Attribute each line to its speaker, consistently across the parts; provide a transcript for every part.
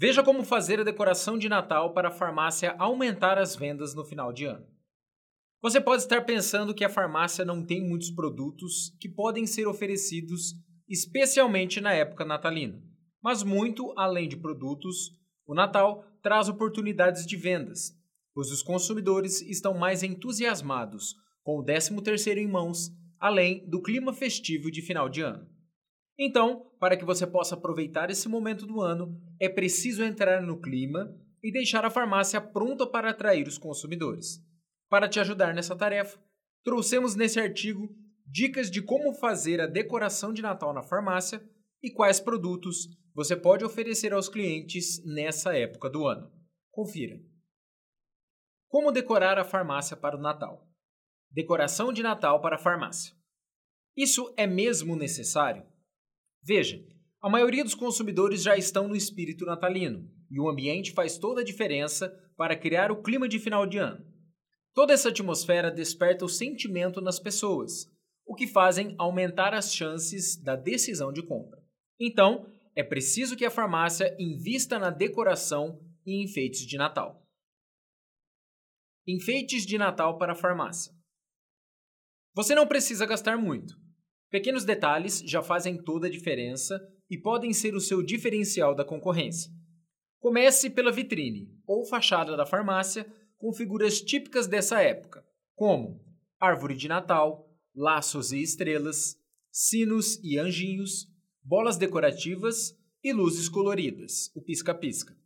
Speaker 1: Veja como fazer a decoração de Natal para a farmácia aumentar as vendas no final de ano. Você pode estar pensando que a farmácia não tem muitos produtos que podem ser oferecidos, especialmente na época natalina. Mas, muito além de produtos, o Natal traz oportunidades de vendas, pois os consumidores estão mais entusiasmados com o 13º em mãos, além do clima festivo de final de ano. Então, para que você possa aproveitar esse momento do ano, é preciso entrar no clima e deixar a farmácia pronta para atrair os consumidores. Para te ajudar nessa tarefa, trouxemos nesse artigo dicas de como fazer a decoração de Natal na farmácia e quais produtos você pode oferecer aos clientes nessa época do ano. Confira. Como decorar a farmácia para o Natal? Decoração de Natal para a farmácia. Isso é mesmo necessário? Veja, a maioria dos consumidores já estão no espírito natalino e o ambiente faz toda a diferença para criar o clima de final de ano. Toda essa atmosfera desperta o sentimento nas pessoas, o que fazem aumentar as chances da decisão de compra. Então, é preciso que a farmácia invista na decoração e enfeites de Natal. Enfeites de Natal para a farmácia. Você não precisa gastar muito. Pequenos detalhes já fazem toda a diferença e podem ser o seu diferencial da concorrência. Comece pela vitrine ou fachada da farmácia com figuras típicas dessa época, como árvore de Natal, laços e estrelas, sinos e anjinhos, bolas decorativas e luzes coloridas, o pisca-pisca.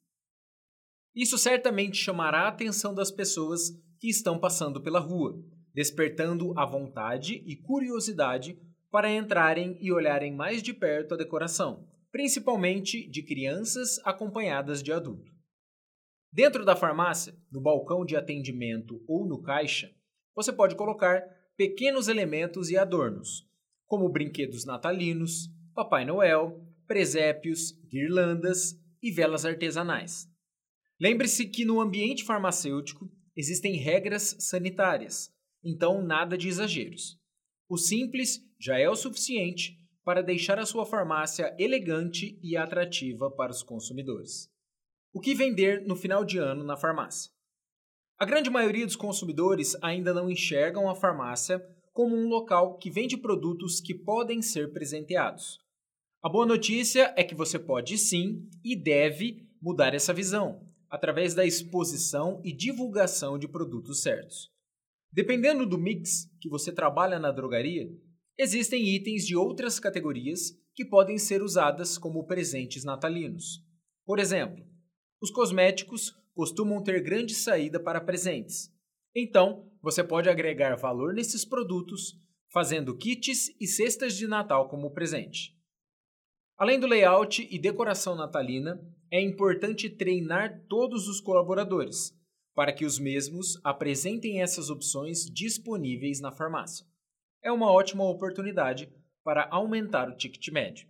Speaker 1: Isso certamente chamará a atenção das pessoas que estão passando pela rua, despertando a vontade e curiosidade para entrarem e olharem mais de perto a decoração, principalmente de crianças acompanhadas de adulto. Dentro da farmácia, no balcão de atendimento ou no caixa, você pode colocar pequenos elementos e adornos, como brinquedos natalinos, Papai Noel, presépios, guirlandas e velas artesanais. Lembre-se que no ambiente farmacêutico existem regras sanitárias, então nada de exageros. O simples já é o suficiente para deixar a sua farmácia elegante e atrativa para os consumidores. O que vender no final de ano na farmácia? A grande maioria dos consumidores ainda não enxergam a farmácia como um local que vende produtos que podem ser presenteados. A boa notícia é que você pode sim e deve mudar essa visão através da exposição e divulgação de produtos certos. Dependendo do mix que você trabalha na drogaria, existem itens de outras categorias que podem ser usadas como presentes natalinos. Por exemplo, os cosméticos costumam ter grande saída para presentes. Então, você pode agregar valor nesses produtos, fazendo kits e cestas de Natal como presente. Além do layout e decoração natalina, é importante treinar todos os colaboradores para que os mesmos apresentem essas opções disponíveis na farmácia. É uma ótima oportunidade para aumentar o ticket médio.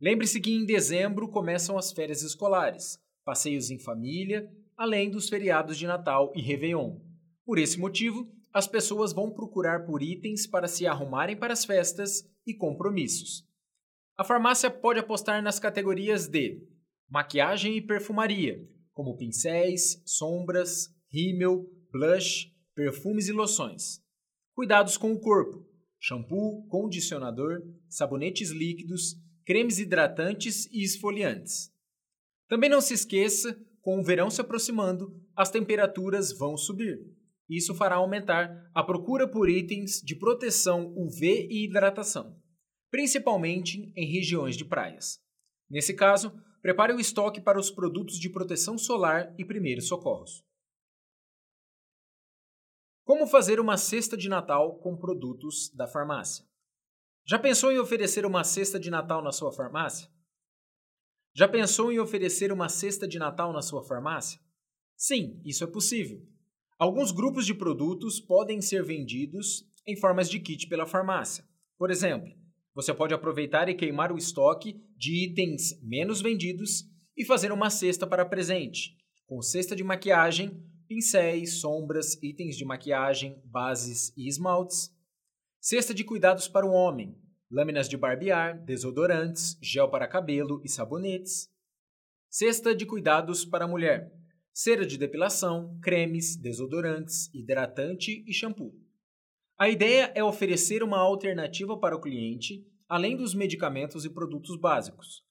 Speaker 1: Lembre-se que em dezembro começam as férias escolares, passeios em família, além dos feriados de Natal e Réveillon. Por esse motivo, as pessoas vão procurar por itens para se arrumarem para as festas e compromissos. A farmácia pode apostar nas categorias de maquiagem e perfumaria, como pincéis, sombras, rímel, blush, perfumes e loções. Cuidados com o corpo: shampoo, condicionador, sabonetes líquidos, cremes hidratantes e esfoliantes. Também não se esqueça, com o verão se aproximando, as temperaturas vão subir. Isso fará aumentar a procura por itens de proteção UV e hidratação, principalmente em regiões de praias. Nesse caso, prepare o estoque para os produtos de proteção solar e primeiros socorros. Como fazer uma cesta de Natal com produtos da farmácia? Já pensou em oferecer uma cesta de Natal na sua farmácia? Já pensou em oferecer uma cesta de Natal na sua farmácia? Sim, isso é possível. Alguns grupos de produtos podem ser vendidos em formas de kit pela farmácia. Por exemplo, você pode aproveitar e queimar o estoque de itens menos vendidos e fazer uma cesta para presente, com cesta de maquiagem, pincéis, sombras, itens de maquiagem, bases e esmaltes, cesta de cuidados para o homem, lâminas de barbear, desodorantes, gel para cabelo e sabonetes, cesta de cuidados para a mulher, cera de depilação, cremes, desodorantes, hidratante e shampoo. A ideia é oferecer uma alternativa para o cliente, além dos medicamentos e produtos básicos.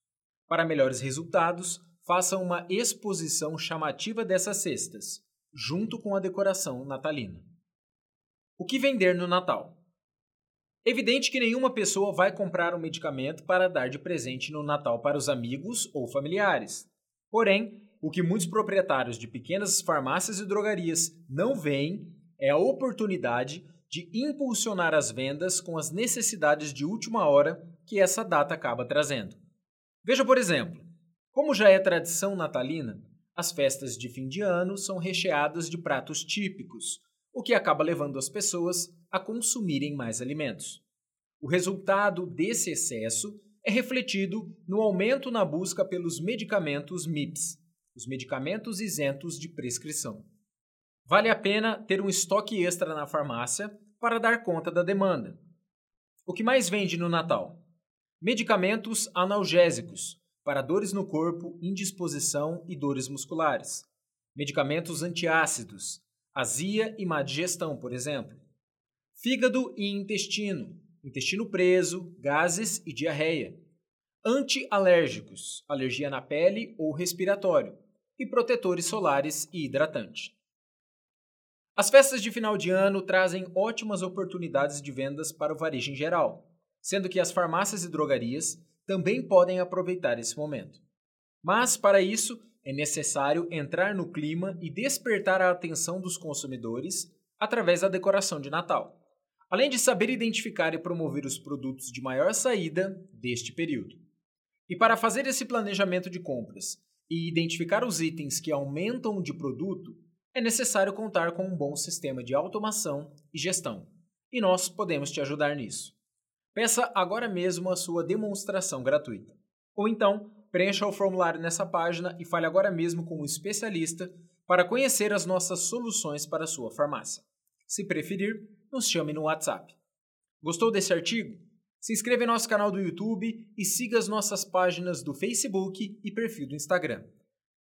Speaker 1: Para melhores resultados, faça uma exposição chamativa dessas cestas, junto com a decoração natalina. O que vender no Natal? Evidente que nenhuma pessoa vai comprar um medicamento para dar de presente no Natal para os amigos ou familiares. Porém, o que muitos proprietários de pequenas farmácias e drogarias não veem é a oportunidade de impulsionar as vendas com as necessidades de última hora que essa data acaba trazendo. Veja, por exemplo, como já é tradição natalina, as festas de fim de ano são recheadas de pratos típicos, o que acaba levando as pessoas a consumirem mais alimentos. O resultado desse excesso é refletido no aumento na busca pelos medicamentos MIPS, os medicamentos isentos de prescrição. Vale a pena ter um estoque extra na farmácia para dar conta da demanda. O que mais vende no Natal? Medicamentos analgésicos para dores no corpo, indisposição e dores musculares. Medicamentos antiácidos, azia e má digestão, por exemplo fígado e intestino, intestino preso, gases e diarreia, antialérgicos, alergia na pele ou respiratório, e protetores solares e hidratante. As festas de final de ano trazem ótimas oportunidades de vendas para o varejo em geral, sendo que as farmácias e drogarias também podem aproveitar esse momento. Mas, para isso, é necessário entrar no clima e despertar a atenção dos consumidores através da decoração de Natal além de saber identificar e promover os produtos de maior saída deste período. E para fazer esse planejamento de compras e identificar os itens que aumentam de produto, é necessário contar com um bom sistema de automação e gestão. E nós podemos te ajudar nisso. Peça agora mesmo a sua demonstração gratuita. Ou então, preencha o formulário nessa página e fale agora mesmo com um especialista para conhecer as nossas soluções para a sua farmácia. Se preferir, nos chame no WhatsApp. Gostou desse artigo? Se inscreva em nosso canal do YouTube e siga as nossas páginas do Facebook e perfil do Instagram.